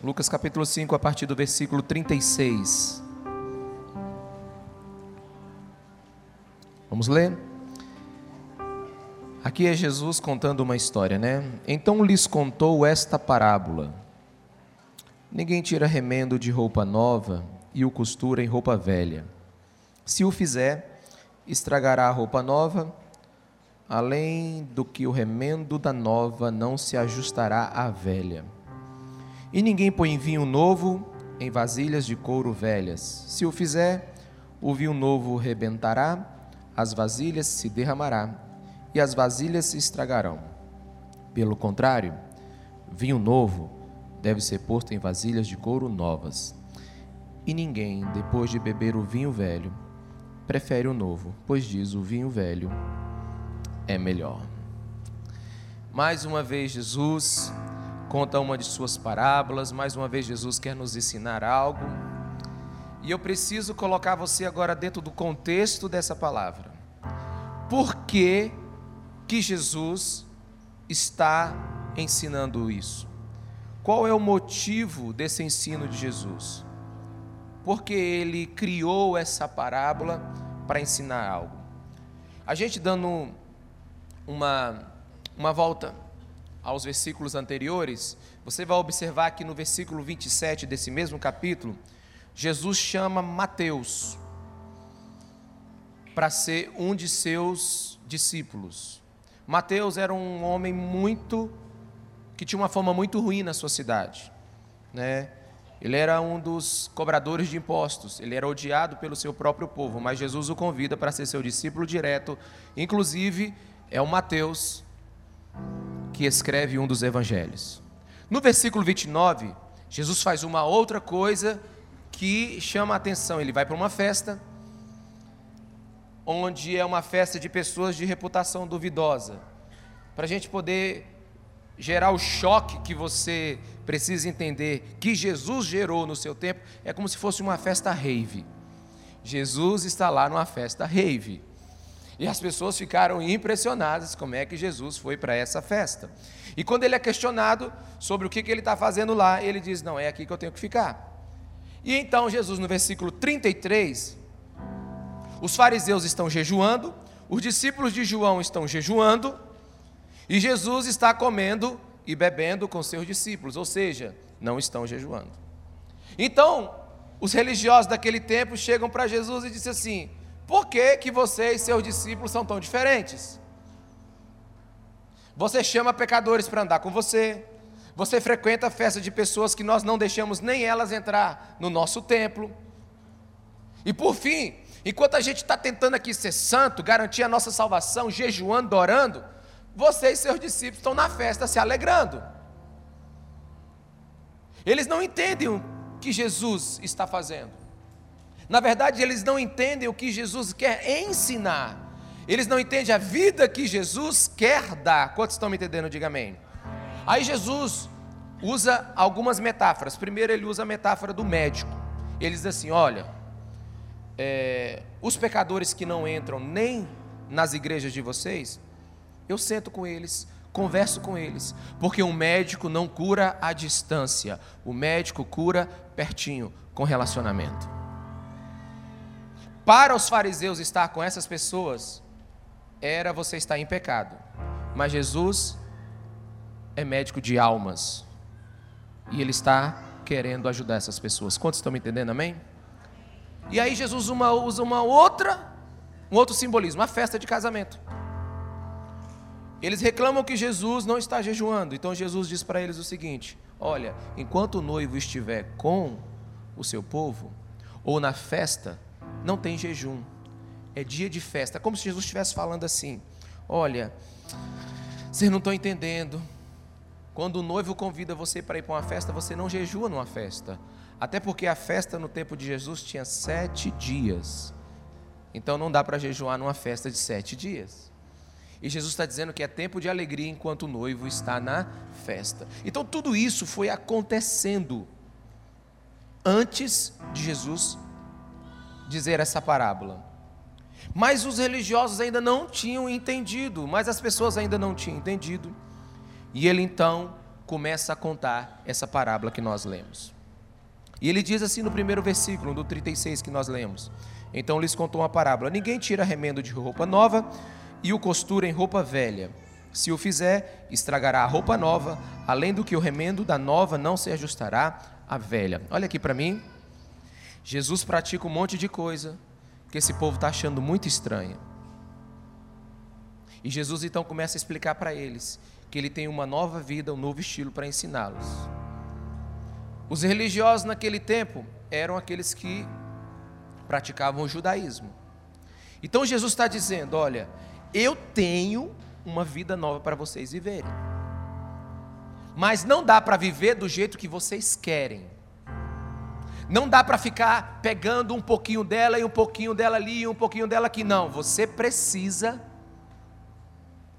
Lucas capítulo 5, a partir do versículo 36. Vamos ler? Aqui é Jesus contando uma história, né? Então lhes contou esta parábola: Ninguém tira remendo de roupa nova e o costura em roupa velha. Se o fizer, estragará a roupa nova, além do que o remendo da nova não se ajustará à velha. E ninguém põe vinho novo em vasilhas de couro velhas. Se o fizer, o vinho novo rebentará, as vasilhas se derramará e as vasilhas se estragarão. Pelo contrário, vinho novo deve ser posto em vasilhas de couro novas. E ninguém, depois de beber o vinho velho, prefere o novo, pois diz o vinho velho é melhor. Mais uma vez, Jesus conta uma de suas parábolas, mais uma vez, Jesus quer nos ensinar algo. E eu preciso colocar você agora dentro do contexto dessa palavra. Por que, que Jesus está ensinando isso? Qual é o motivo desse ensino de Jesus? Porque ele criou essa parábola para ensinar algo. A gente dando uma, uma volta aos versículos anteriores, você vai observar que no versículo 27 desse mesmo capítulo, Jesus chama Mateus para ser um de seus discípulos. Mateus era um homem muito que tinha uma fama muito ruim na sua cidade, né? Ele era um dos cobradores de impostos, ele era odiado pelo seu próprio povo, mas Jesus o convida para ser seu discípulo direto. Inclusive, é o Mateus que escreve um dos evangelhos. No versículo 29, Jesus faz uma outra coisa que chama a atenção. Ele vai para uma festa, onde é uma festa de pessoas de reputação duvidosa. Para a gente poder gerar o choque que você precisa entender que Jesus gerou no seu tempo, é como se fosse uma festa rave. Jesus está lá numa festa rave. E as pessoas ficaram impressionadas como é que Jesus foi para essa festa. E quando ele é questionado sobre o que, que ele está fazendo lá, ele diz: Não, é aqui que eu tenho que ficar. E então Jesus, no versículo 33, os fariseus estão jejuando, os discípulos de João estão jejuando, e Jesus está comendo e bebendo com seus discípulos, ou seja, não estão jejuando. Então, os religiosos daquele tempo chegam para Jesus e dizem assim: Por que, que você e seus discípulos são tão diferentes? Você chama pecadores para andar com você, você frequenta a festa de pessoas que nós não deixamos nem elas entrar no nosso templo. E por fim, enquanto a gente está tentando aqui ser santo, garantir a nossa salvação, jejuando, orando, você e seus discípulos estão na festa se alegrando. Eles não entendem o que Jesus está fazendo. Na verdade, eles não entendem o que Jesus quer ensinar. Eles não entendem a vida que Jesus quer dar. Quantos estão me entendendo? Diga amém. Aí Jesus usa algumas metáforas. Primeiro, ele usa a metáfora do médico. Ele diz assim: olha, é, os pecadores que não entram nem nas igrejas de vocês, eu sento com eles, converso com eles, porque um médico não cura à distância, o médico cura pertinho, com relacionamento. Para os fariseus estar com essas pessoas, era você estar em pecado, mas Jesus é médico de almas, e Ele está querendo ajudar essas pessoas. Quantos estão me entendendo, amém? E aí Jesus uma, usa uma outra, um outro simbolismo, a festa de casamento. Eles reclamam que Jesus não está jejuando. Então Jesus diz para eles o seguinte: Olha, enquanto o noivo estiver com o seu povo, ou na festa, não tem jejum. É dia de festa. É como se Jesus estivesse falando assim: Olha, vocês não estão entendendo. Quando o noivo convida você para ir para uma festa, você não jejua numa festa. Até porque a festa no tempo de Jesus tinha sete dias. Então não dá para jejuar numa festa de sete dias. E Jesus está dizendo que é tempo de alegria enquanto o noivo está na festa. Então tudo isso foi acontecendo antes de Jesus dizer essa parábola. Mas os religiosos ainda não tinham entendido, mas as pessoas ainda não tinham entendido. E ele então começa a contar essa parábola que nós lemos. E ele diz assim no primeiro versículo, do 36 que nós lemos: Então lhes contou uma parábola: Ninguém tira remendo de roupa nova e o costura em roupa velha. Se o fizer, estragará a roupa nova, além do que o remendo da nova não se ajustará à velha. Olha aqui para mim. Jesus pratica um monte de coisa que esse povo está achando muito estranha. E Jesus então começa a explicar para eles que ele tem uma nova vida, um novo estilo para ensiná-los. Os religiosos naquele tempo eram aqueles que praticavam o judaísmo. Então Jesus está dizendo: olha, eu tenho uma vida nova para vocês viverem. Mas não dá para viver do jeito que vocês querem. Não dá para ficar pegando um pouquinho dela e um pouquinho dela ali e um pouquinho dela aqui. Não, você precisa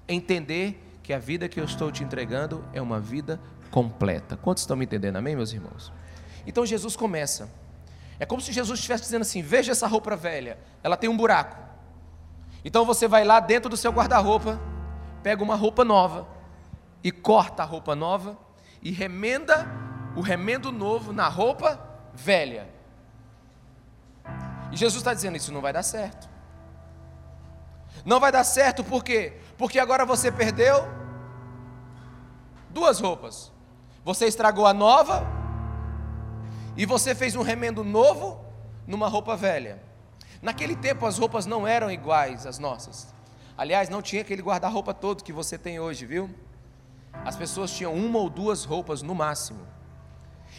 entender que a vida que eu estou te entregando é uma vida completa. Quantos estão me entendendo, amém, meus irmãos? Então Jesus começa. É como se Jesus estivesse dizendo assim: veja essa roupa velha, ela tem um buraco. Então você vai lá dentro do seu guarda-roupa, pega uma roupa nova e corta a roupa nova e remenda o remendo novo na roupa velha. E Jesus está dizendo: Isso não vai dar certo. Não vai dar certo por quê? Porque agora você perdeu duas roupas. Você estragou a nova e você fez um remendo novo numa roupa velha. Naquele tempo as roupas não eram iguais às nossas. Aliás, não tinha aquele guarda-roupa todo que você tem hoje, viu? As pessoas tinham uma ou duas roupas no máximo.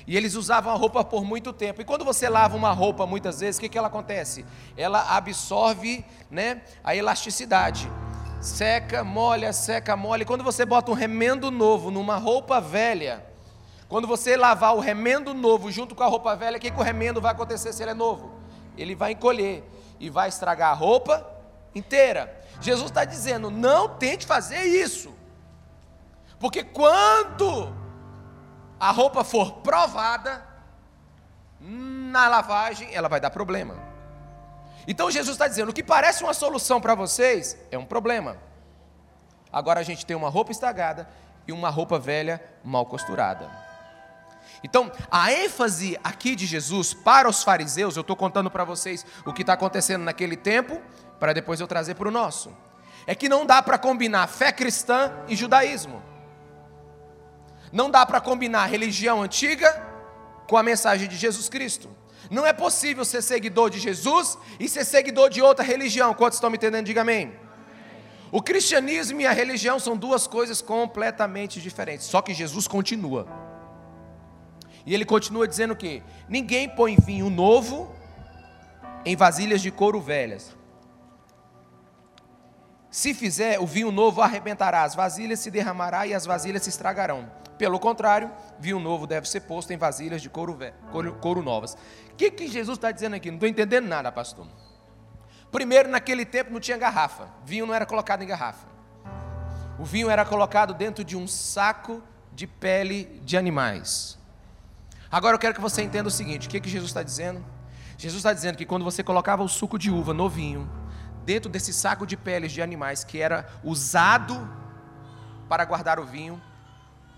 E eles usavam a roupa por muito tempo. E quando você lava uma roupa muitas vezes, o que, que ela acontece? Ela absorve né, a elasticidade. Seca, molha, seca, molha. E quando você bota um remendo novo numa roupa velha, quando você lavar o remendo novo junto com a roupa velha, o que, que o remendo vai acontecer se ele é novo? Ele vai encolher e vai estragar a roupa inteira. Jesus está dizendo: não tente fazer isso, porque quando a roupa for provada na lavagem, ela vai dar problema. Então Jesus está dizendo: o que parece uma solução para vocês é um problema. Agora a gente tem uma roupa estragada e uma roupa velha mal costurada. Então, a ênfase aqui de Jesus para os fariseus, eu estou contando para vocês o que está acontecendo naquele tempo, para depois eu trazer para o nosso. É que não dá para combinar fé cristã e judaísmo. Não dá para combinar religião antiga com a mensagem de Jesus Cristo. Não é possível ser seguidor de Jesus e ser seguidor de outra religião. Quantos estão me entendendo? Diga amém. O cristianismo e a religião são duas coisas completamente diferentes. Só que Jesus continua. E ele continua dizendo que ninguém põe vinho novo em vasilhas de couro velhas. Se fizer, o vinho novo arrebentará, as vasilhas se derramará e as vasilhas se estragarão. Pelo contrário, vinho novo deve ser posto em vasilhas de couro, couro, couro novas. O que, que Jesus está dizendo aqui? Não estou entendendo nada, pastor. Primeiro, naquele tempo não tinha garrafa, vinho não era colocado em garrafa. O vinho era colocado dentro de um saco de pele de animais. Agora eu quero que você entenda o seguinte: o que, que Jesus está dizendo? Jesus está dizendo que quando você colocava o suco de uva no vinho, dentro desse saco de peles de animais que era usado para guardar o vinho.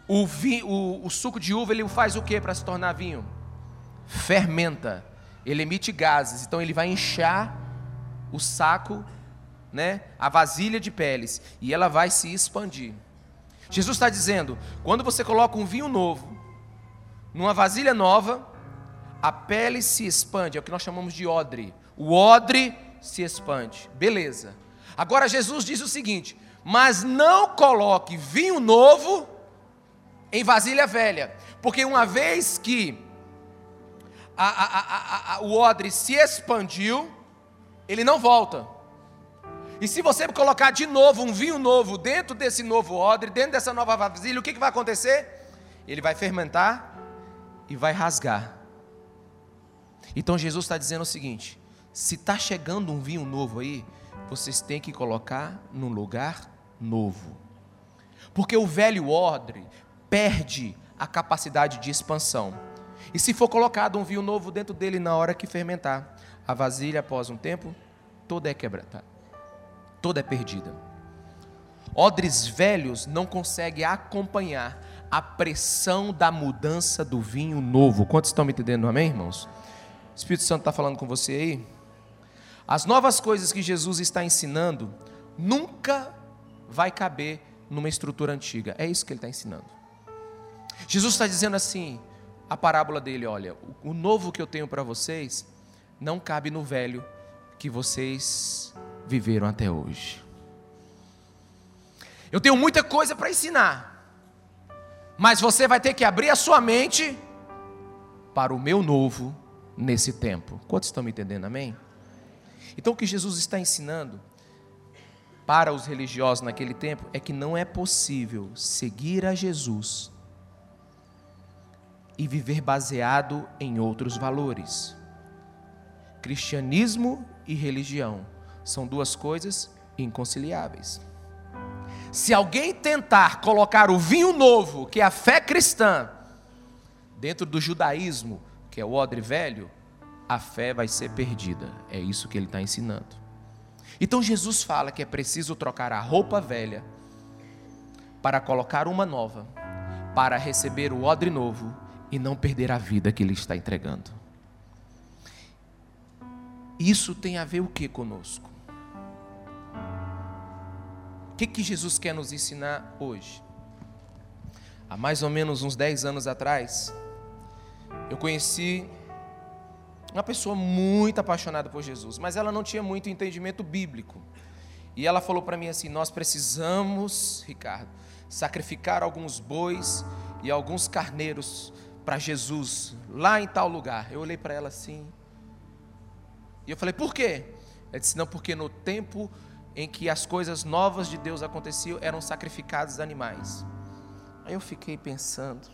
O, o, o suco de uva ele faz o que para se tornar vinho? Fermenta. Ele emite gases. Então ele vai inchar o saco, né, a vasilha de peles, e ela vai se expandir. Jesus está dizendo: quando você coloca um vinho novo numa vasilha nova, a pele se expande, é o que nós chamamos de odre. O odre se expande. Beleza. Agora Jesus diz o seguinte: mas não coloque vinho novo em vasilha velha, porque uma vez que a, a, a, o odre se expandiu, ele não volta. E se você colocar de novo um vinho novo dentro desse novo odre, dentro dessa nova vasilha, o que, que vai acontecer? Ele vai fermentar e vai rasgar. Então Jesus está dizendo o seguinte: se está chegando um vinho novo aí, vocês têm que colocar num lugar novo. Porque o velho odre perde a capacidade de expansão. E se for colocado um vinho novo dentro dele na hora que fermentar, a vasilha após um tempo toda é quebrada, toda é perdida. Odres velhos não conseguem acompanhar a pressão da mudança do vinho novo. Quantos estão me entendendo, amém, irmãos? O Espírito Santo está falando com você aí? As novas coisas que Jesus está ensinando nunca vai caber numa estrutura antiga. É isso que ele está ensinando. Jesus está dizendo assim, a parábola dele, olha, o novo que eu tenho para vocês não cabe no velho que vocês viveram até hoje. Eu tenho muita coisa para ensinar, mas você vai ter que abrir a sua mente para o meu novo nesse tempo. Quantos estão me entendendo? Amém? Então o que Jesus está ensinando para os religiosos naquele tempo é que não é possível seguir a Jesus e viver baseado em outros valores. Cristianismo e religião são duas coisas inconciliáveis. Se alguém tentar colocar o vinho novo, que é a fé cristã, dentro do judaísmo, que é o odre velho, a fé vai ser perdida. É isso que ele está ensinando. Então Jesus fala que é preciso trocar a roupa velha para colocar uma nova, para receber o odre novo e não perder a vida que ele está entregando. Isso tem a ver o que conosco? O que, que Jesus quer nos ensinar hoje? Há mais ou menos uns 10 anos atrás, eu conheci uma pessoa muito apaixonada por Jesus, mas ela não tinha muito entendimento bíblico. E ela falou para mim assim: Nós precisamos, Ricardo, sacrificar alguns bois e alguns carneiros para Jesus, lá em tal lugar. Eu olhei para ela assim. E eu falei: Por quê? Ela disse: Não, porque no tempo em que as coisas novas de Deus aconteciam, eram sacrificados animais. Aí eu fiquei pensando: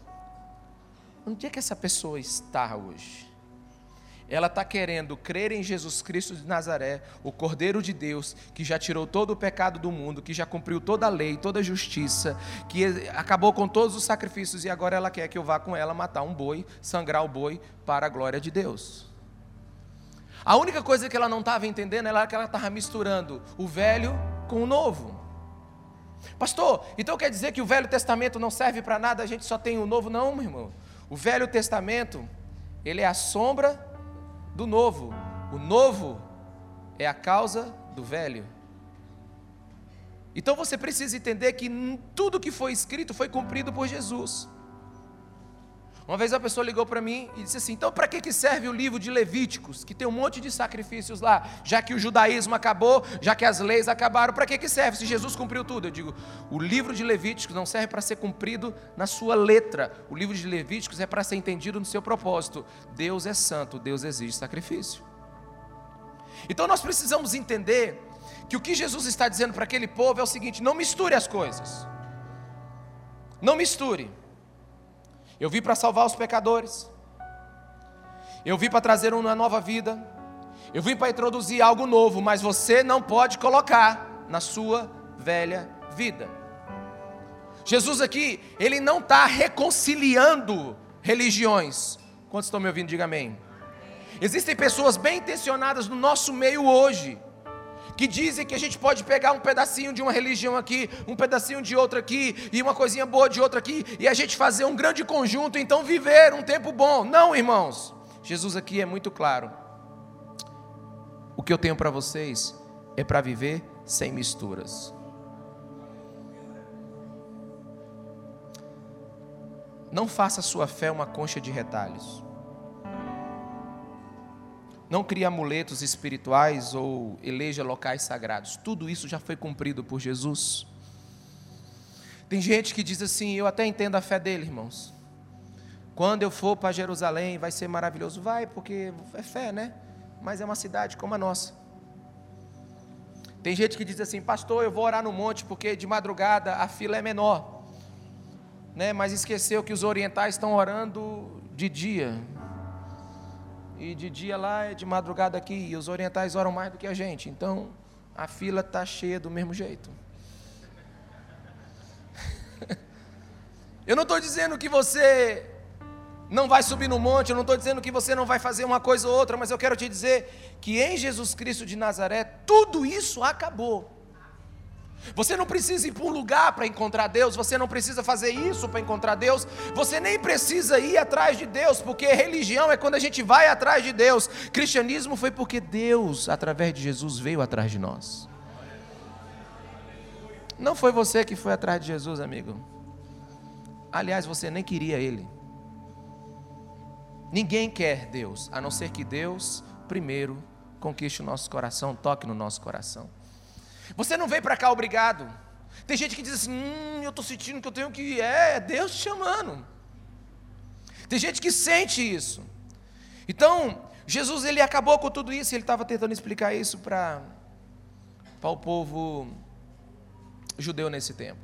Onde é que essa pessoa está hoje? Ela está querendo crer em Jesus Cristo de Nazaré, o Cordeiro de Deus, que já tirou todo o pecado do mundo, que já cumpriu toda a lei, toda a justiça, que acabou com todos os sacrifícios e agora ela quer que eu vá com ela matar um boi, sangrar o boi para a glória de Deus. A única coisa que ela não estava entendendo era que ela estava misturando o velho com o novo. Pastor, então quer dizer que o Velho Testamento não serve para nada, a gente só tem o novo? Não, meu irmão. O Velho Testamento, ele é a sombra do novo. O novo é a causa do velho. Então você precisa entender que tudo que foi escrito foi cumprido por Jesus. Uma vez a pessoa ligou para mim e disse assim: então para que serve o livro de Levíticos, que tem um monte de sacrifícios lá, já que o judaísmo acabou, já que as leis acabaram, para que serve se Jesus cumpriu tudo? Eu digo: o livro de Levíticos não serve para ser cumprido na sua letra, o livro de Levíticos é para ser entendido no seu propósito. Deus é santo, Deus exige sacrifício. Então nós precisamos entender que o que Jesus está dizendo para aquele povo é o seguinte: não misture as coisas, não misture. Eu vim para salvar os pecadores. Eu vim para trazer uma nova vida. Eu vim para introduzir algo novo, mas você não pode colocar na sua velha vida. Jesus aqui, ele não está reconciliando religiões. Quantos estão me ouvindo? Diga amém. Existem pessoas bem intencionadas no nosso meio hoje que dizem que a gente pode pegar um pedacinho de uma religião aqui, um pedacinho de outra aqui, e uma coisinha boa de outra aqui, e a gente fazer um grande conjunto, então viver um tempo bom. Não, irmãos. Jesus aqui é muito claro. O que eu tenho para vocês é para viver sem misturas. Não faça a sua fé uma concha de retalhos não crie amuletos espirituais ou eleja locais sagrados. Tudo isso já foi cumprido por Jesus. Tem gente que diz assim: eu até entendo a fé dele, irmãos. Quando eu for para Jerusalém vai ser maravilhoso. Vai, porque é fé, né? Mas é uma cidade como a nossa. Tem gente que diz assim: pastor, eu vou orar no monte porque de madrugada a fila é menor. Né? Mas esqueceu que os orientais estão orando de dia. E de dia lá é de madrugada aqui. E os orientais oram mais do que a gente. Então a fila está cheia do mesmo jeito. Eu não estou dizendo que você não vai subir no monte, eu não estou dizendo que você não vai fazer uma coisa ou outra, mas eu quero te dizer que em Jesus Cristo de Nazaré tudo isso acabou. Você não precisa ir para um lugar para encontrar Deus, você não precisa fazer isso para encontrar Deus, você nem precisa ir atrás de Deus, porque religião é quando a gente vai atrás de Deus. Cristianismo foi porque Deus, através de Jesus, veio atrás de nós. Não foi você que foi atrás de Jesus, amigo. Aliás, você nem queria Ele. Ninguém quer Deus, a não ser que Deus, primeiro, conquiste o nosso coração, toque no nosso coração. Você não veio para cá obrigado. Tem gente que diz assim: hum, eu estou sentindo que eu tenho que ir. É, é Deus te chamando. Tem gente que sente isso. Então, Jesus ele acabou com tudo isso, ele estava tentando explicar isso para o povo judeu nesse tempo.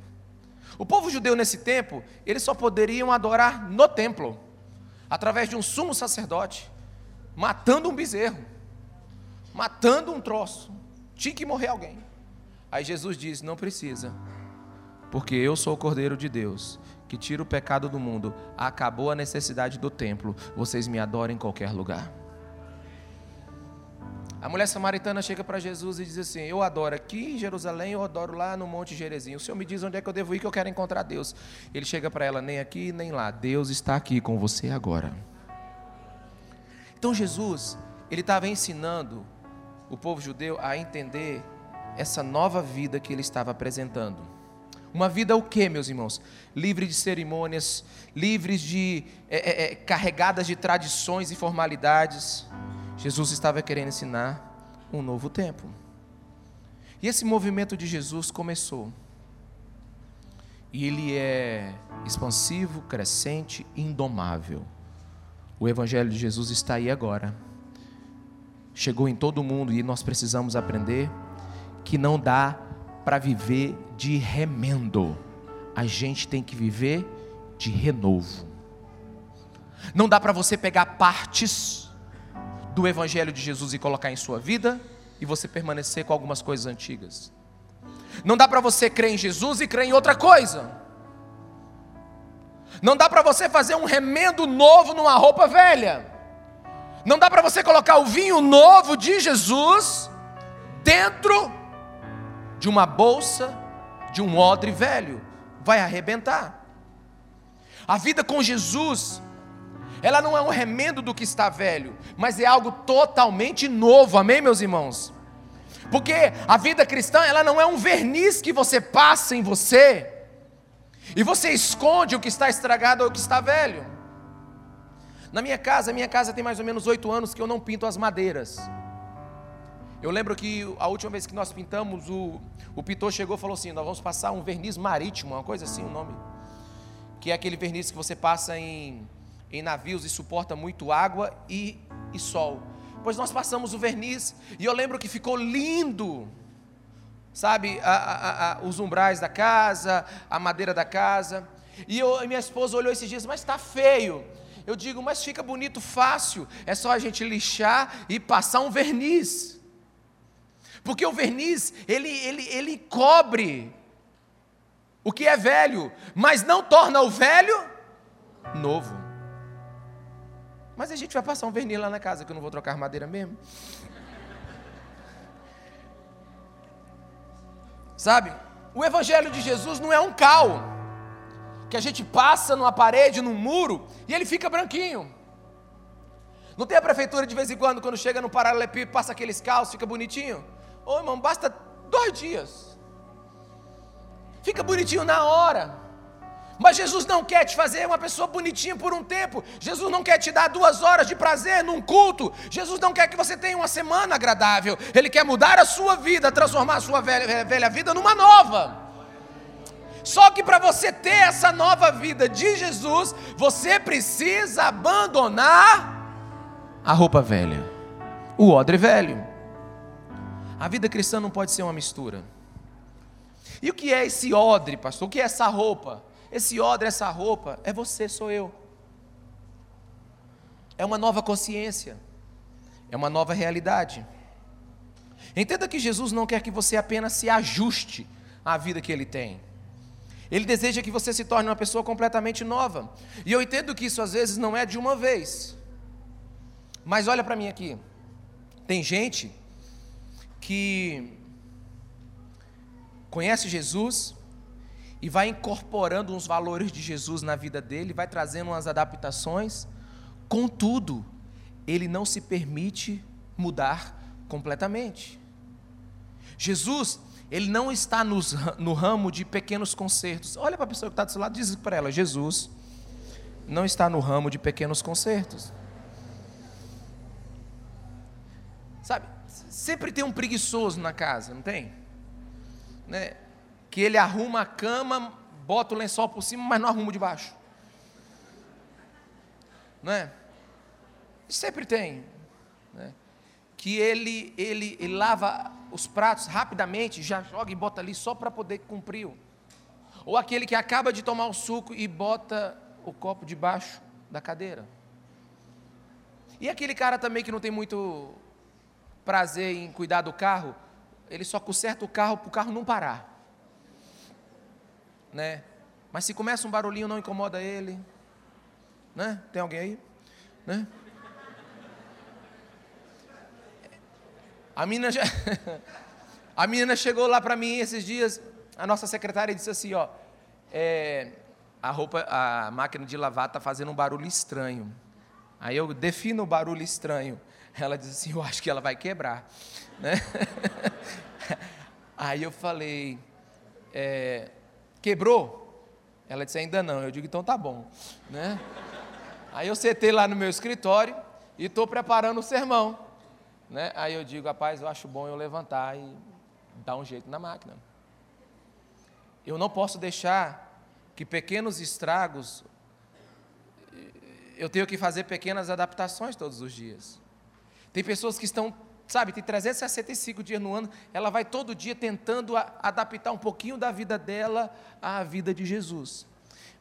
O povo judeu nesse tempo, eles só poderiam adorar no templo, através de um sumo sacerdote, matando um bezerro, matando um troço. Tinha que morrer alguém. Aí Jesus diz: Não precisa, porque eu sou o Cordeiro de Deus, que tira o pecado do mundo. Acabou a necessidade do templo, vocês me adoram em qualquer lugar. A mulher samaritana chega para Jesus e diz assim: Eu adoro aqui em Jerusalém, eu adoro lá no Monte Gerezinho. O Senhor me diz onde é que eu devo ir, que eu quero encontrar Deus. Ele chega para ela: Nem aqui, nem lá. Deus está aqui com você agora. Então Jesus, ele estava ensinando o povo judeu a entender essa nova vida que ele estava apresentando. Uma vida o que, meus irmãos? Livre de cerimônias, livres de é, é, é, carregadas de tradições e formalidades. Jesus estava querendo ensinar um novo tempo. E esse movimento de Jesus começou. E ele é expansivo, crescente, indomável. O Evangelho de Jesus está aí agora. Chegou em todo mundo e nós precisamos aprender que não dá para viver de remendo. A gente tem que viver de renovo. Não dá para você pegar partes do Evangelho de Jesus e colocar em sua vida e você permanecer com algumas coisas antigas. Não dá para você crer em Jesus e crer em outra coisa. Não dá para você fazer um remendo novo numa roupa velha. Não dá para você colocar o vinho novo de Jesus dentro de uma bolsa, de um odre velho, vai arrebentar. A vida com Jesus, ela não é um remendo do que está velho, mas é algo totalmente novo, amém, meus irmãos? Porque a vida cristã, ela não é um verniz que você passa em você, e você esconde o que está estragado ou o que está velho. Na minha casa, minha casa tem mais ou menos oito anos que eu não pinto as madeiras. Eu lembro que a última vez que nós pintamos, o, o pintor chegou e falou assim: Nós vamos passar um verniz marítimo, uma coisa assim, o um nome. Que é aquele verniz que você passa em, em navios e suporta muito água e, e sol. Pois nós passamos o verniz e eu lembro que ficou lindo, sabe, a, a, a, os umbrais da casa, a madeira da casa. E eu, minha esposa olhou esses dias, mas está feio. Eu digo, mas fica bonito, fácil. É só a gente lixar e passar um verniz. Porque o verniz, ele, ele, ele cobre o que é velho, mas não torna o velho novo. Mas a gente vai passar um verniz lá na casa, que eu não vou trocar madeira mesmo. Sabe? O Evangelho de Jesus não é um cal que a gente passa numa parede, num muro e ele fica branquinho. Não tem a prefeitura de vez em quando, quando chega no paralelepípedo, passa aqueles caos, fica bonitinho? Ô oh, irmão, basta dois dias. Fica bonitinho na hora. Mas Jesus não quer te fazer uma pessoa bonitinha por um tempo. Jesus não quer te dar duas horas de prazer num culto. Jesus não quer que você tenha uma semana agradável. Ele quer mudar a sua vida, transformar a sua velha, velha vida numa nova. Só que para você ter essa nova vida de Jesus, você precisa abandonar a roupa velha, o odre velho. A vida cristã não pode ser uma mistura. E o que é esse odre, pastor? O que é essa roupa? Esse odre, essa roupa, é você, sou eu. É uma nova consciência. É uma nova realidade. Entenda que Jesus não quer que você apenas se ajuste à vida que ele tem. Ele deseja que você se torne uma pessoa completamente nova. E eu entendo que isso às vezes não é de uma vez. Mas olha para mim aqui. Tem gente que conhece Jesus e vai incorporando uns valores de Jesus na vida dele, vai trazendo umas adaptações. Contudo, ele não se permite mudar completamente. Jesus, ele não está nos, no ramo de pequenos concertos. Olha para a pessoa que está do seu lado diz para ela: Jesus não está no ramo de pequenos concertos. Sabe, sempre tem um preguiçoso na casa, não tem? Né? Que ele arruma a cama, bota o lençol por cima, mas não arruma de baixo. Não é? Sempre tem. Né? Que ele, ele, ele lava os pratos rapidamente, já joga e bota ali só para poder cumprir. Ou aquele que acaba de tomar o suco e bota o copo debaixo da cadeira. E aquele cara também que não tem muito prazer em cuidar do carro, ele só conserta o carro para o carro não parar. Né? Mas se começa um barulhinho não incomoda ele. Né? Tem alguém aí? Né? A menina, já... a menina chegou lá para mim esses dias, a nossa secretária disse assim, ó, é, a roupa, a máquina de lavar está fazendo um barulho estranho. Aí eu defino o barulho estranho. Ela diz assim, eu acho que ela vai quebrar. Né? Aí eu falei, é, quebrou? Ela disse, ainda não. Eu digo, então tá bom. Né? Aí eu sentei lá no meu escritório e estou preparando o sermão. Né? Aí eu digo, rapaz, eu acho bom eu levantar e dar um jeito na máquina. Eu não posso deixar que pequenos estragos, eu tenho que fazer pequenas adaptações todos os dias. Tem pessoas que estão, sabe, tem 365 dias no ano, ela vai todo dia tentando adaptar um pouquinho da vida dela à vida de Jesus.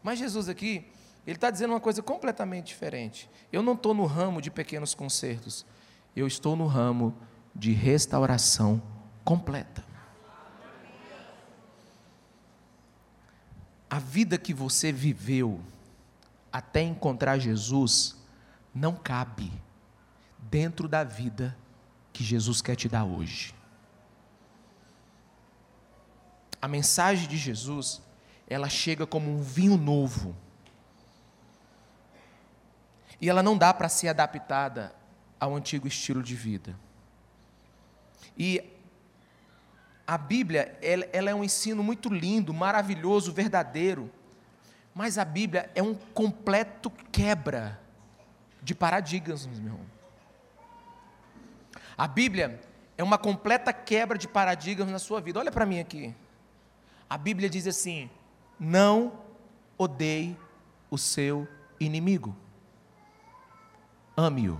Mas Jesus aqui, ele está dizendo uma coisa completamente diferente. Eu não estou no ramo de pequenos concertos, eu estou no ramo de restauração completa. A vida que você viveu até encontrar Jesus não cabe dentro da vida que Jesus quer te dar hoje. A mensagem de Jesus, ela chega como um vinho novo. E ela não dá para ser adaptada ao antigo estilo de vida. E a Bíblia, ela, ela, é um ensino muito lindo, maravilhoso, verdadeiro. Mas a Bíblia é um completo quebra de paradigmas, meu irmão. A Bíblia é uma completa quebra de paradigmas na sua vida. Olha para mim aqui. A Bíblia diz assim: não odeie o seu inimigo, ame-o.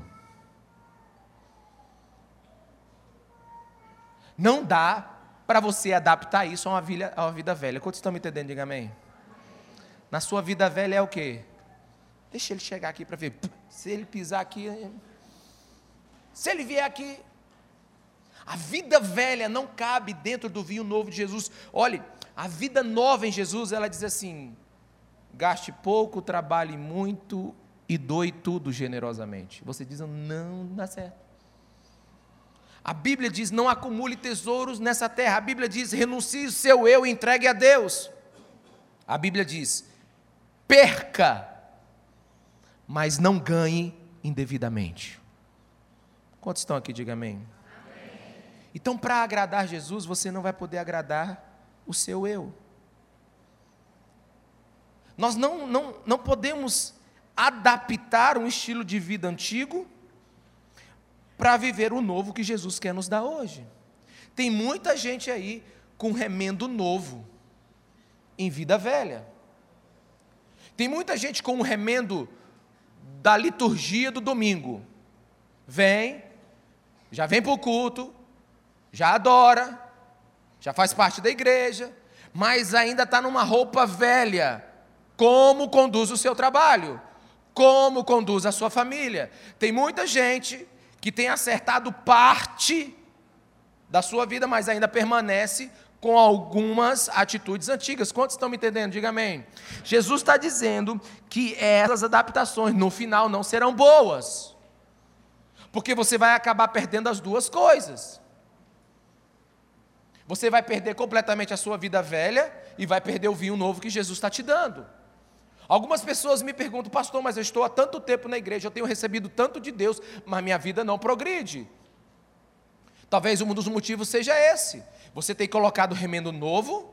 Não dá para você adaptar isso a uma, vida, a uma vida velha. Quantos estão me entendendo? Diga amém. Na sua vida velha é o quê? Deixa ele chegar aqui para ver. Se ele pisar aqui. Se ele vier aqui. A vida velha não cabe dentro do vinho novo de Jesus. Olhe, a vida nova em Jesus, ela diz assim: gaste pouco, trabalhe muito e doe tudo generosamente. Você diz, não, dá certo. A Bíblia diz: não acumule tesouros nessa terra. A Bíblia diz: renuncie o seu eu e entregue a Deus. A Bíblia diz: perca, mas não ganhe indevidamente. Quantos estão aqui? Diga amém. amém. Então, para agradar Jesus, você não vai poder agradar o seu eu. Nós não, não, não podemos adaptar um estilo de vida antigo para viver o novo que Jesus quer nos dar hoje. Tem muita gente aí com remendo novo em vida velha. Tem muita gente com um remendo da liturgia do domingo. Vem, já vem para o culto, já adora, já faz parte da igreja, mas ainda está numa roupa velha. Como conduz o seu trabalho? Como conduz a sua família? Tem muita gente que tem acertado parte da sua vida, mas ainda permanece com algumas atitudes antigas. Quantos estão me entendendo? Diga amém. Jesus está dizendo que essas adaptações no final não serão boas, porque você vai acabar perdendo as duas coisas. Você vai perder completamente a sua vida velha e vai perder o vinho novo que Jesus está te dando. Algumas pessoas me perguntam, pastor, mas eu estou há tanto tempo na igreja, eu tenho recebido tanto de Deus, mas minha vida não progride. Talvez um dos motivos seja esse. Você tem colocado remendo novo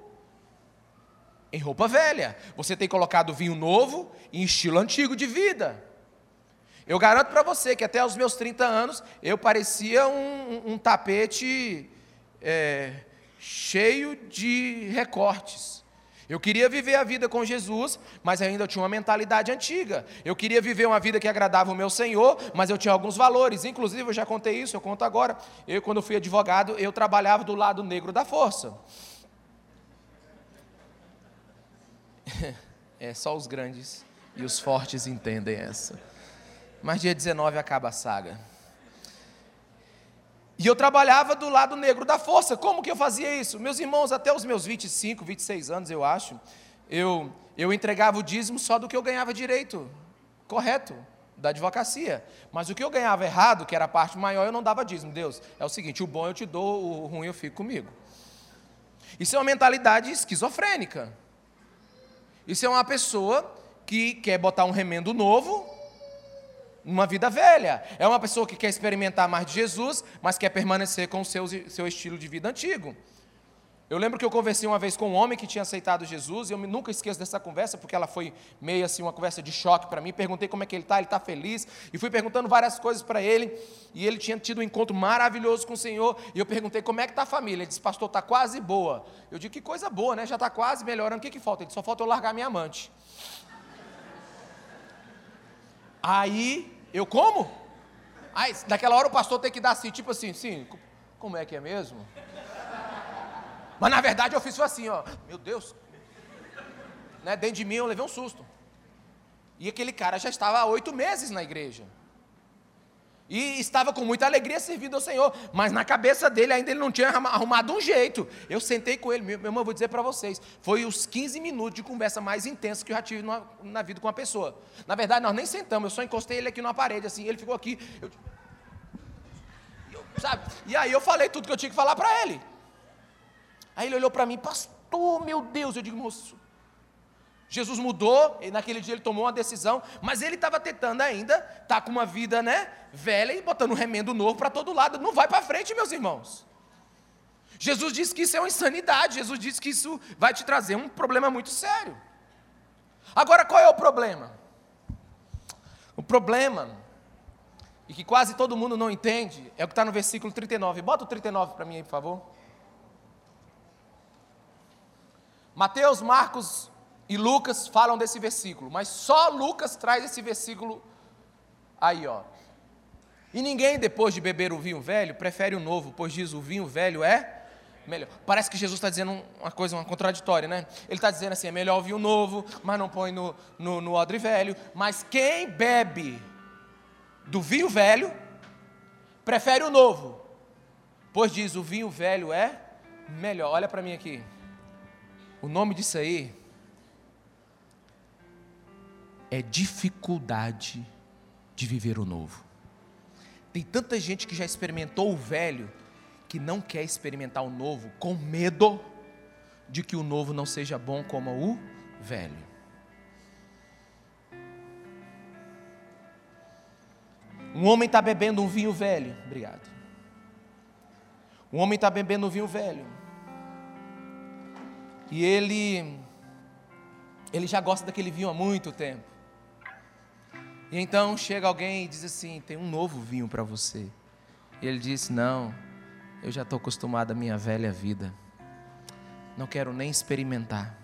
em roupa velha. Você tem colocado vinho novo em estilo antigo de vida. Eu garanto para você que até os meus 30 anos eu parecia um, um, um tapete é, cheio de recortes. Eu queria viver a vida com Jesus, mas ainda tinha uma mentalidade antiga. Eu queria viver uma vida que agradava o meu Senhor, mas eu tinha alguns valores. Inclusive, eu já contei isso, eu conto agora. Eu, quando fui advogado, eu trabalhava do lado negro da força. É, só os grandes e os fortes entendem essa. Mas dia 19 acaba a saga. E eu trabalhava do lado negro da força. Como que eu fazia isso? Meus irmãos, até os meus 25, 26 anos, eu acho, eu, eu entregava o dízimo só do que eu ganhava direito, correto, da advocacia. Mas o que eu ganhava errado, que era a parte maior, eu não dava dízimo. Deus, é o seguinte: o bom eu te dou, o ruim eu fico comigo. Isso é uma mentalidade esquizofrênica. Isso é uma pessoa que quer botar um remendo novo uma vida velha. É uma pessoa que quer experimentar mais de Jesus, mas quer permanecer com o seu, seu estilo de vida antigo. Eu lembro que eu conversei uma vez com um homem que tinha aceitado Jesus, e eu nunca esqueço dessa conversa, porque ela foi meio assim, uma conversa de choque para mim. Perguntei como é que ele está, ele está feliz, e fui perguntando várias coisas para ele, e ele tinha tido um encontro maravilhoso com o Senhor, e eu perguntei como é que está a família. Ele disse, pastor, está quase boa. Eu digo, que coisa boa, né? Já está quase melhorando, o que, que falta? Ele disse, só falta eu largar minha amante. Aí, eu como? Aí, naquela hora o pastor tem que dar assim, tipo assim, sim, como é que é mesmo? Mas na verdade eu fiz assim, ó, meu Deus. Né, dentro de mim eu levei um susto. E aquele cara já estava há oito meses na igreja. E estava com muita alegria servindo ao Senhor, mas na cabeça dele ainda ele não tinha arrumado um jeito. Eu sentei com ele, meu irmão, vou dizer para vocês, foi os 15 minutos de conversa mais intensa que eu já tive na, na, vida com uma pessoa. Na verdade, nós nem sentamos, eu só encostei ele aqui na parede, assim, ele ficou aqui. Eu, eu, sabe? E aí eu falei tudo que eu tinha que falar para ele. Aí ele olhou para mim, pastor, meu Deus, eu digo, moço, Jesus mudou, e naquele dia ele tomou uma decisão, mas ele estava tentando ainda, tá com uma vida, né, velha e botando um remendo novo para todo lado. Não vai para frente, meus irmãos. Jesus disse que isso é uma insanidade. Jesus disse que isso vai te trazer um problema muito sério. Agora, qual é o problema? O problema, e que quase todo mundo não entende, é o que está no versículo 39. Bota o 39 para mim aí, por favor. Mateus, Marcos, e Lucas falam desse versículo, mas só Lucas traz esse versículo aí, ó. E ninguém, depois de beber o vinho velho, prefere o novo, pois diz o vinho velho é melhor. Parece que Jesus está dizendo uma coisa, uma contraditória, né? Ele está dizendo assim: é melhor o vinho novo, mas não põe no, no, no odre velho. Mas quem bebe do vinho velho, prefere o novo, pois diz o vinho velho é melhor. Olha para mim aqui. O nome disso aí é dificuldade de viver o novo. Tem tanta gente que já experimentou o velho que não quer experimentar o novo com medo de que o novo não seja bom como o velho. Um homem está bebendo um vinho velho. Obrigado. Um homem está bebendo um vinho velho. E ele, ele já gosta daquele vinho há muito tempo. E então chega alguém e diz assim: tem um novo vinho para você. E ele diz: não, eu já estou acostumado à minha velha vida. Não quero nem experimentar.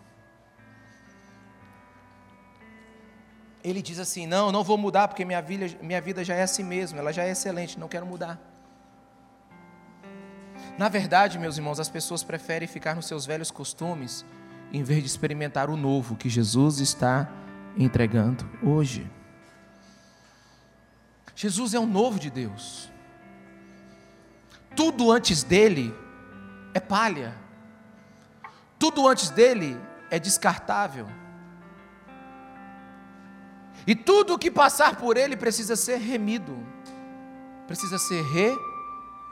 Ele diz assim: não, não vou mudar porque minha vida, minha vida já é assim mesmo, ela já é excelente, não quero mudar. Na verdade, meus irmãos, as pessoas preferem ficar nos seus velhos costumes em vez de experimentar o novo que Jesus está entregando hoje. Jesus é o novo de Deus. Tudo antes dele é palha. Tudo antes dele é descartável. E tudo que passar por ele precisa ser remido, precisa ser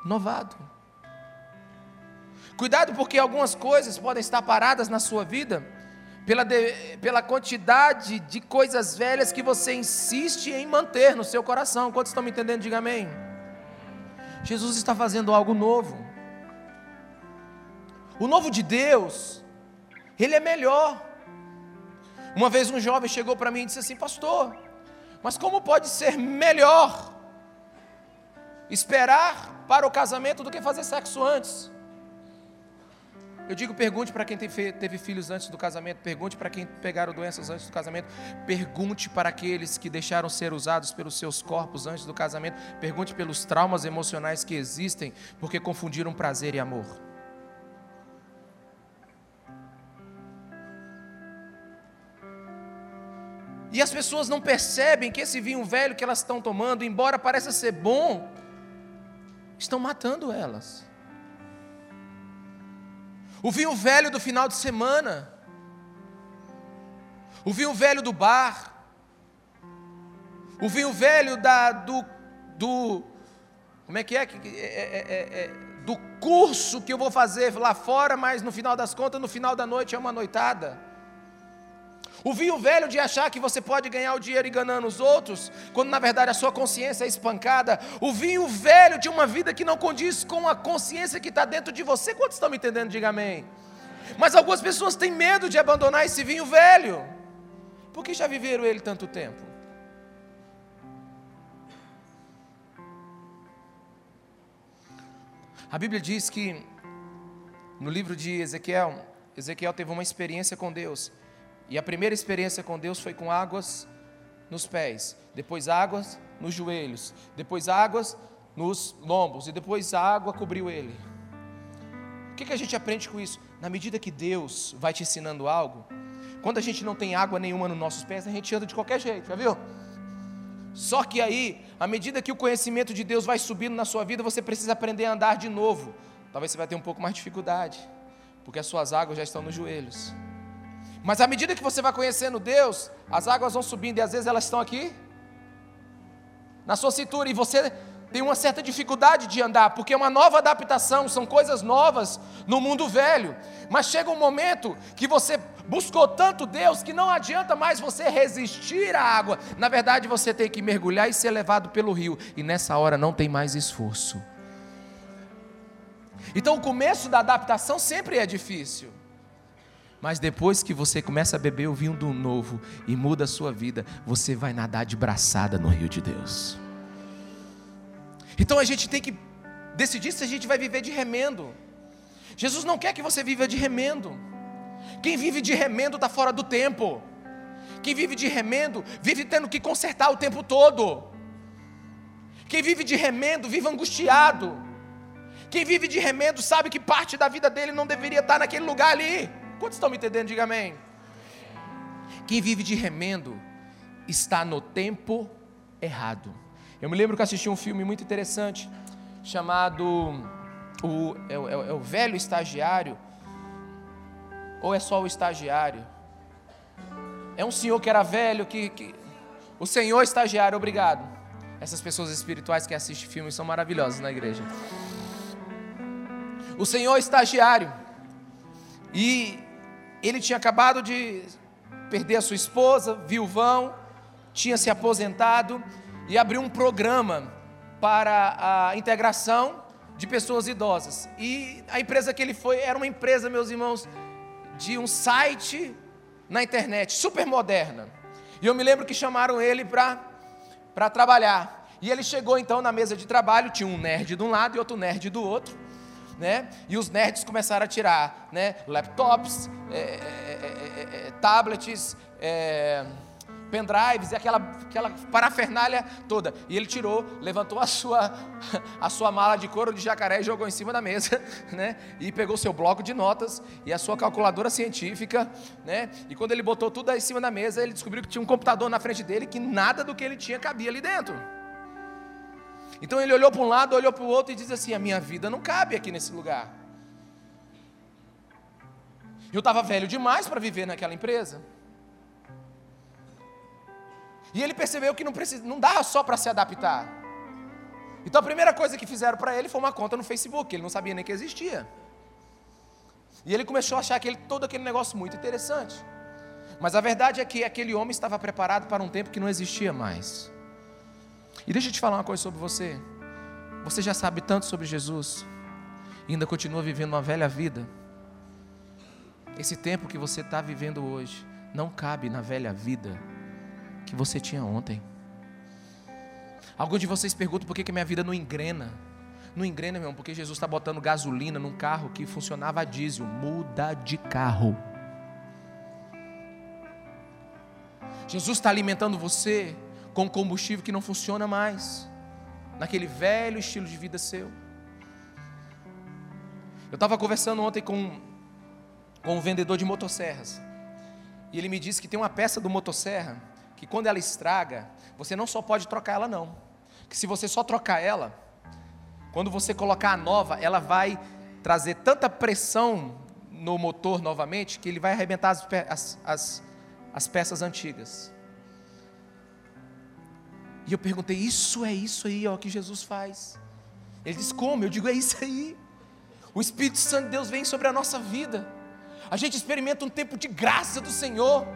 renovado. Cuidado porque algumas coisas podem estar paradas na sua vida pela, de, pela quantidade de coisas velhas que você insiste em manter no seu coração. Quantos estão me entendendo? Diga amém. Jesus está fazendo algo novo. O novo de Deus, ele é melhor. Uma vez um jovem chegou para mim e disse assim: Pastor, mas como pode ser melhor esperar para o casamento do que fazer sexo antes? Eu digo, pergunte para quem teve filhos antes do casamento, pergunte para quem pegaram doenças antes do casamento, pergunte para aqueles que deixaram ser usados pelos seus corpos antes do casamento, pergunte pelos traumas emocionais que existem porque confundiram prazer e amor. E as pessoas não percebem que esse vinho velho que elas estão tomando, embora pareça ser bom, estão matando elas. O vinho velho do final de semana, o vinho velho do bar, o vinho velho da, do, do como é que é? é, é, é, é do curso que eu vou fazer lá fora, mas no final das contas, no final da noite é uma noitada. O vinho velho de achar que você pode ganhar o dinheiro enganando os outros, quando na verdade a sua consciência é espancada. O vinho velho de uma vida que não condiz com a consciência que está dentro de você. Quantos estão me entendendo? Diga amém. Mas algumas pessoas têm medo de abandonar esse vinho velho, porque já viveram ele tanto tempo. A Bíblia diz que no livro de Ezequiel, Ezequiel teve uma experiência com Deus. E a primeira experiência com Deus foi com águas nos pés, depois águas nos joelhos, depois águas nos lombos, e depois a água cobriu ele. O que, que a gente aprende com isso? Na medida que Deus vai te ensinando algo, quando a gente não tem água nenhuma nos nossos pés, a gente anda de qualquer jeito, já viu? Só que aí, à medida que o conhecimento de Deus vai subindo na sua vida, você precisa aprender a andar de novo. Talvez você vai ter um pouco mais de dificuldade, porque as suas águas já estão nos joelhos. Mas à medida que você vai conhecendo Deus, as águas vão subindo e às vezes elas estão aqui na sua cintura e você tem uma certa dificuldade de andar, porque é uma nova adaptação, são coisas novas no mundo velho. Mas chega um momento que você buscou tanto Deus que não adianta mais você resistir à água. Na verdade, você tem que mergulhar e ser levado pelo rio, e nessa hora não tem mais esforço. Então, o começo da adaptação sempre é difícil. Mas depois que você começa a beber o vinho do novo e muda a sua vida, você vai nadar de braçada no rio de Deus. Então a gente tem que decidir se a gente vai viver de remendo. Jesus não quer que você viva de remendo. Quem vive de remendo está fora do tempo. Quem vive de remendo vive tendo que consertar o tempo todo. Quem vive de remendo vive angustiado. Quem vive de remendo sabe que parte da vida dele não deveria estar naquele lugar ali. Quantos estão me entendendo? Diga amém. Quem vive de remendo está no tempo errado. Eu me lembro que assisti um filme muito interessante chamado o, é, é, é o Velho Estagiário. Ou é só o estagiário? É um senhor que era velho, que, que. O senhor estagiário, obrigado. Essas pessoas espirituais que assistem filmes são maravilhosas na igreja. O senhor estagiário. E ele tinha acabado de perder a sua esposa, viuvão, tinha se aposentado e abriu um programa para a integração de pessoas idosas. E a empresa que ele foi era uma empresa, meus irmãos, de um site na internet, super moderna. E eu me lembro que chamaram ele para trabalhar. E ele chegou então na mesa de trabalho, tinha um nerd de um lado e outro nerd do outro né? E os nerds começaram a tirar, né? Laptops, é, é, é, é tablets, pendrives e aquela, aquela parafernália toda. E ele tirou, levantou a sua, a sua mala de couro de jacaré e jogou em cima da mesa, né? E pegou seu bloco de notas e a sua calculadora científica, né? E quando ele botou tudo em cima da mesa, ele descobriu que tinha um computador na frente dele que nada do que ele tinha cabia ali dentro. Então ele olhou para um lado, olhou para o outro e disse assim: A minha vida não cabe aqui nesse lugar. Eu estava velho demais para viver naquela empresa. E ele percebeu que não, precisa, não dá só para se adaptar. Então a primeira coisa que fizeram para ele foi uma conta no Facebook, ele não sabia nem que existia. E ele começou a achar aquele, todo aquele negócio muito interessante. Mas a verdade é que aquele homem estava preparado para um tempo que não existia mais. E deixa eu te falar uma coisa sobre você. Você já sabe tanto sobre Jesus e ainda continua vivendo uma velha vida. Esse tempo que você está vivendo hoje não cabe na velha vida que você tinha ontem. Alguns de vocês perguntam por que, que minha vida não engrena. Não engrena, meu irmão, porque Jesus está botando gasolina num carro que funcionava a diesel. Muda de carro. Jesus está alimentando você com combustível que não funciona mais, naquele velho estilo de vida seu. Eu estava conversando ontem com, com um vendedor de motosserras, e ele me disse que tem uma peça do motosserra que quando ela estraga, você não só pode trocar ela não, que se você só trocar ela, quando você colocar a nova, ela vai trazer tanta pressão no motor novamente que ele vai arrebentar as, as, as, as peças antigas. E eu perguntei: Isso é isso aí ó, que Jesus faz? Ele disse: Como? Eu digo: É isso aí. O Espírito Santo de Deus vem sobre a nossa vida. A gente experimenta um tempo de graça do Senhor,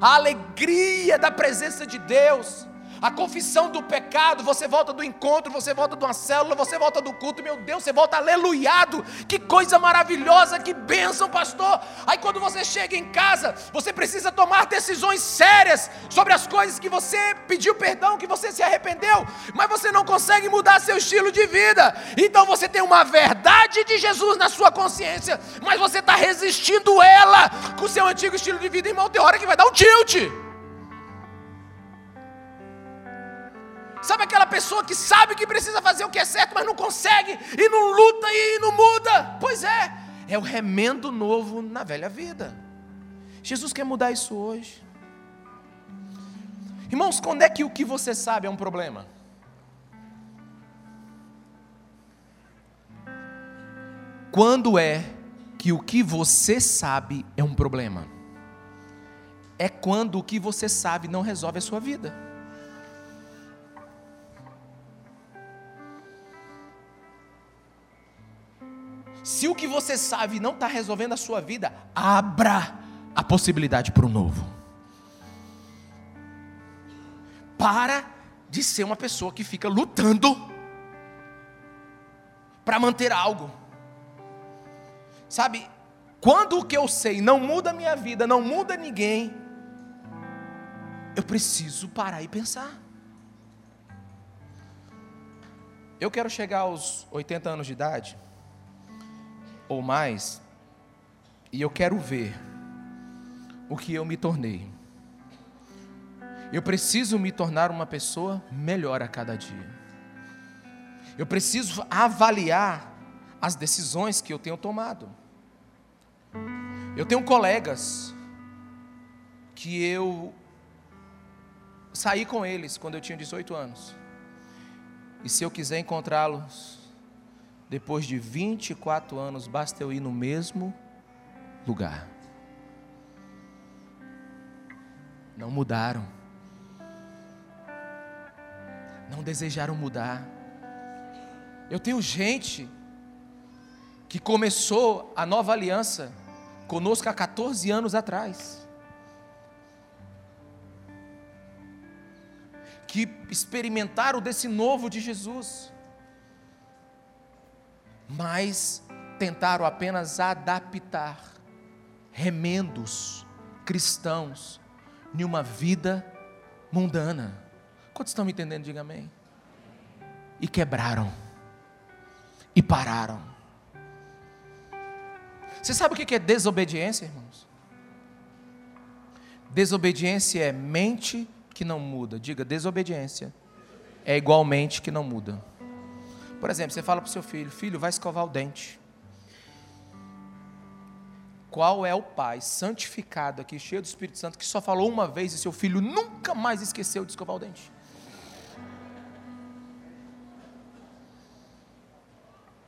a alegria da presença de Deus a confissão do pecado, você volta do encontro, você volta de uma célula, você volta do culto, meu Deus, você volta aleluiado, que coisa maravilhosa, que bênção, pastor. Aí quando você chega em casa, você precisa tomar decisões sérias sobre as coisas que você pediu perdão, que você se arrependeu, mas você não consegue mudar seu estilo de vida. Então você tem uma verdade de Jesus na sua consciência, mas você está resistindo ela com o seu antigo estilo de vida, irmão. Tem hora que vai dar um tilt. Sabe aquela pessoa que sabe que precisa fazer o que é certo, mas não consegue, e não luta e não muda? Pois é, é o remendo novo na velha vida. Jesus quer mudar isso hoje. Irmãos, quando é que o que você sabe é um problema? Quando é que o que você sabe é um problema? É quando o que você sabe não resolve a sua vida. Se o que você sabe não está resolvendo a sua vida, abra a possibilidade para o novo. Para de ser uma pessoa que fica lutando para manter algo. Sabe, quando o que eu sei não muda a minha vida, não muda ninguém, eu preciso parar e pensar. Eu quero chegar aos 80 anos de idade ou mais, e eu quero ver o que eu me tornei. Eu preciso me tornar uma pessoa melhor a cada dia. Eu preciso avaliar as decisões que eu tenho tomado. Eu tenho colegas que eu saí com eles quando eu tinha 18 anos. E se eu quiser encontrá-los depois de 24 anos, basta eu ir no mesmo lugar. Não mudaram. Não desejaram mudar. Eu tenho gente que começou a nova aliança conosco há 14 anos atrás. Que experimentaram desse novo de Jesus mas tentaram apenas adaptar remendos cristãos em uma vida mundana. Quantos estão me entendendo? Diga amém. E quebraram. E pararam. Você sabe o que é desobediência, irmãos? Desobediência é mente que não muda. Diga, desobediência é igualmente que não muda. Por exemplo, você fala para o seu filho: Filho, vai escovar o dente. Qual é o pai santificado aqui, cheio do Espírito Santo, que só falou uma vez e seu filho nunca mais esqueceu de escovar o dente?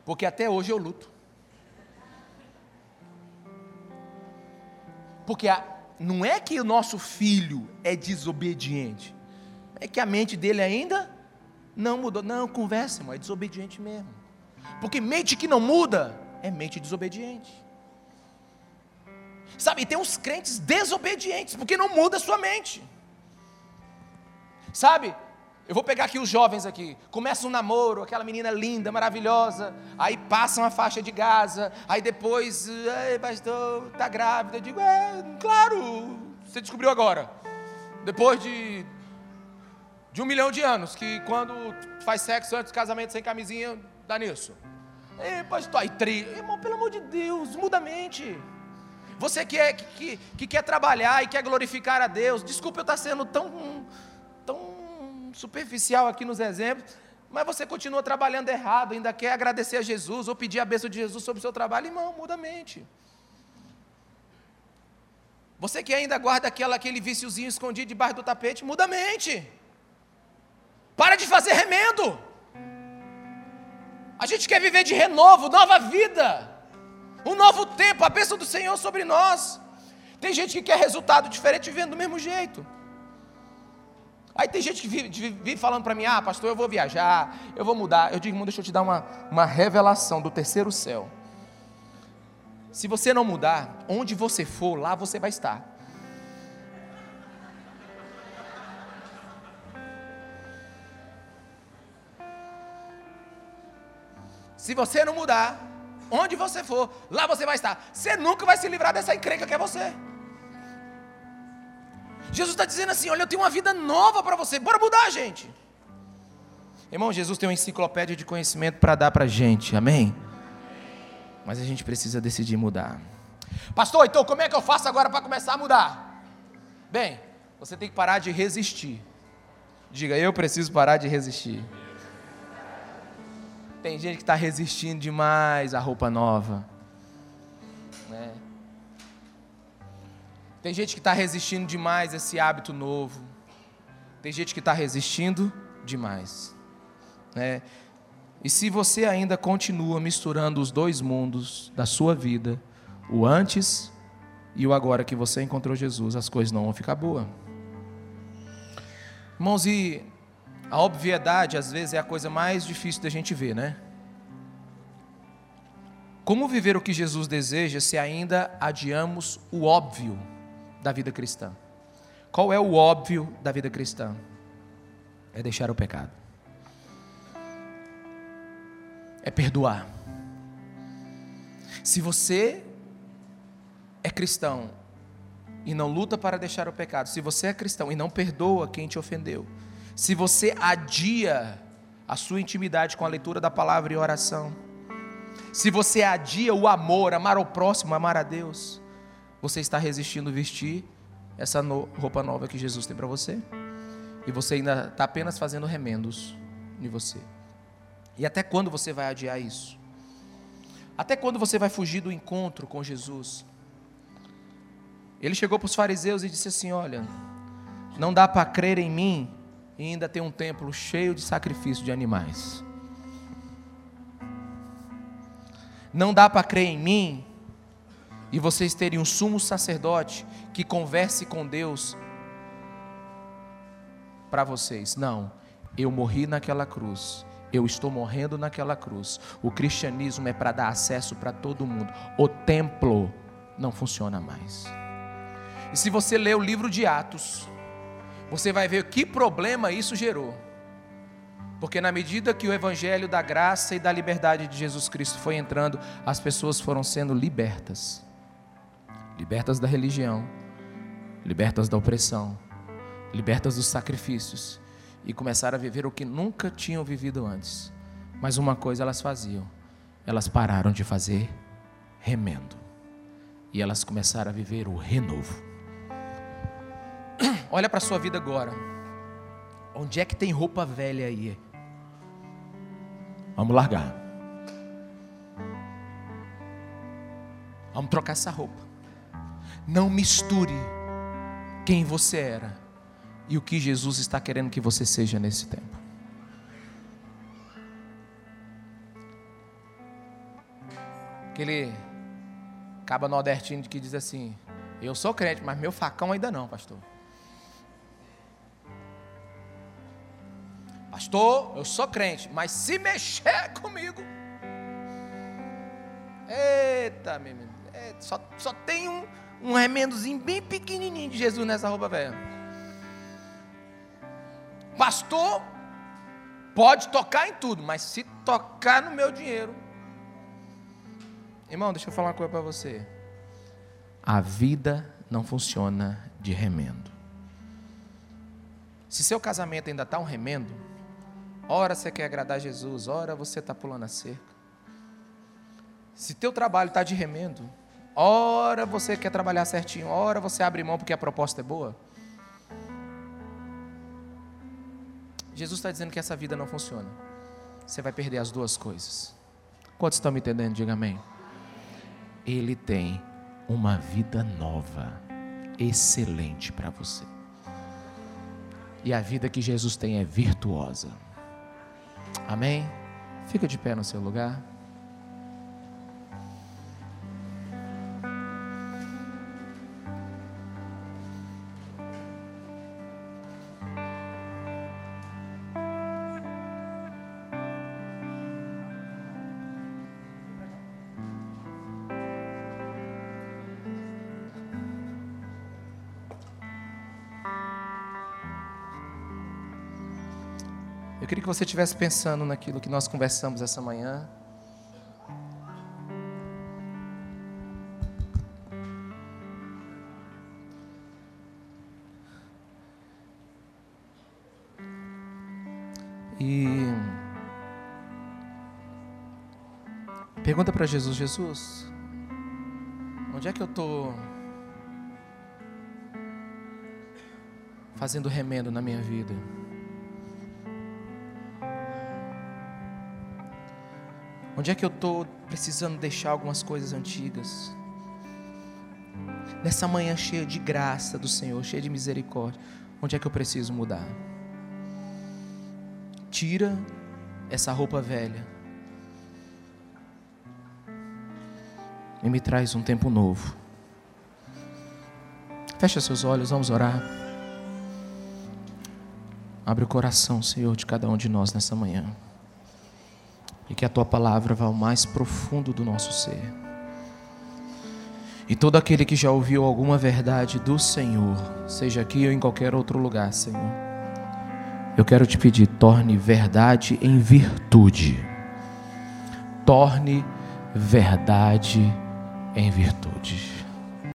Porque até hoje eu luto. Porque a, não é que o nosso filho é desobediente, é que a mente dele ainda não mudou. Não, conversa, irmão, é desobediente mesmo. Porque mente que não muda é mente desobediente. Sabe, e tem uns crentes desobedientes, porque não muda a sua mente. Sabe, eu vou pegar aqui os jovens aqui. Começa um namoro, aquela menina linda, maravilhosa. Aí passam a faixa de Gaza. Aí depois, Ei, pastor, tá grávida. Eu digo, é, claro, você descobriu agora. Depois de, de um milhão de anos, que quando faz sexo antes do casamento sem camisinha, dá nisso. Ei, pastor, aí, tri... irmão, pelo amor de Deus, muda a mente. Você que, é, que, que quer trabalhar e quer glorificar a Deus, desculpa eu estar sendo tão, tão superficial aqui nos exemplos, mas você continua trabalhando errado, ainda quer agradecer a Jesus ou pedir a bênção de Jesus sobre o seu trabalho, irmão, muda a mente. Você que ainda guarda aquela, aquele viciozinho escondido debaixo do tapete, muda a mente. Para de fazer remendo. A gente quer viver de renovo, nova vida um novo tempo, a bênção do Senhor sobre nós. Tem gente que quer resultado diferente vivendo do mesmo jeito. Aí tem gente que vive, vive falando para mim: ah, pastor, eu vou viajar, eu vou mudar. Eu digo, deixa eu te dar uma, uma revelação do terceiro céu. Se você não mudar, onde você for, lá você vai estar. Se você não mudar, Onde você for, lá você vai estar. Você nunca vai se livrar dessa encrenca que é você. Jesus está dizendo assim: olha, eu tenho uma vida nova para você. Bora mudar, gente. Irmão, Jesus tem uma enciclopédia de conhecimento para dar para gente, amém? Mas a gente precisa decidir mudar. Pastor, então como é que eu faço agora para começar a mudar? Bem, você tem que parar de resistir. Diga, eu preciso parar de resistir. Tem gente que está resistindo demais à roupa nova. Né? Tem gente que está resistindo demais a esse hábito novo. Tem gente que está resistindo demais. Né? E se você ainda continua misturando os dois mundos da sua vida, o antes e o agora que você encontrou Jesus, as coisas não vão ficar boas. Irmãos, e a obviedade, às vezes, é a coisa mais difícil da gente ver, né? Como viver o que Jesus deseja se ainda adiamos o óbvio da vida cristã? Qual é o óbvio da vida cristã? É deixar o pecado, é perdoar. Se você é cristão e não luta para deixar o pecado, se você é cristão e não perdoa quem te ofendeu, se você adia a sua intimidade com a leitura da palavra e oração, se você adia o amor, amar ao próximo, amar a Deus, você está resistindo vestir essa roupa nova que Jesus tem para você. E você ainda está apenas fazendo remendos em você. E até quando você vai adiar isso? Até quando você vai fugir do encontro com Jesus? Ele chegou para os fariseus e disse assim: Olha, não dá para crer em mim e ainda ter um templo cheio de sacrifício de animais. Não dá para crer em mim e vocês terem um sumo sacerdote que converse com Deus para vocês. Não, eu morri naquela cruz. Eu estou morrendo naquela cruz. O cristianismo é para dar acesso para todo mundo. O templo não funciona mais. E se você ler o livro de Atos, você vai ver que problema isso gerou. Porque na medida que o evangelho da graça e da liberdade de Jesus Cristo foi entrando, as pessoas foram sendo libertas. Libertas da religião, libertas da opressão, libertas dos sacrifícios e começaram a viver o que nunca tinham vivido antes. Mas uma coisa elas faziam: elas pararam de fazer remendo e elas começaram a viver o renovo. Olha para a sua vida agora. Onde é que tem roupa velha aí? Vamos largar. Vamos trocar essa roupa. Não misture quem você era e o que Jesus está querendo que você seja nesse tempo. Aquele caba nordestino que diz assim: Eu sou crente, mas meu facão ainda não, pastor. Pastor, eu sou crente, mas se mexer comigo. Eita, meu, é, só, só tem um, um remendozinho bem pequenininho de Jesus nessa roupa velha. Pastor, pode tocar em tudo, mas se tocar no meu dinheiro. Irmão, deixa eu falar uma coisa para você. A vida não funciona de remendo. Se seu casamento ainda está um remendo, ora você quer agradar Jesus, ora você está pulando a cerca. Se teu trabalho está de remendo, ora você quer trabalhar certinho, ora você abre mão porque a proposta é boa. Jesus está dizendo que essa vida não funciona. Você vai perder as duas coisas. Quantos estão me entendendo? Diga amém. Ele tem uma vida nova, excelente para você. E a vida que Jesus tem é virtuosa. Amém? Fica de pé no seu lugar. Eu queria que você estivesse pensando naquilo que nós conversamos essa manhã. E pergunta para Jesus, Jesus, onde é que eu estou fazendo remendo na minha vida? Onde é que eu estou precisando deixar algumas coisas antigas? Nessa manhã cheia de graça do Senhor, cheia de misericórdia, onde é que eu preciso mudar? Tira essa roupa velha e me traz um tempo novo. Fecha seus olhos, vamos orar. Abre o coração, Senhor, de cada um de nós nessa manhã que a tua palavra vá ao mais profundo do nosso ser. E todo aquele que já ouviu alguma verdade do Senhor, seja aqui ou em qualquer outro lugar, Senhor, eu quero te pedir, torne verdade em virtude. Torne verdade em virtude.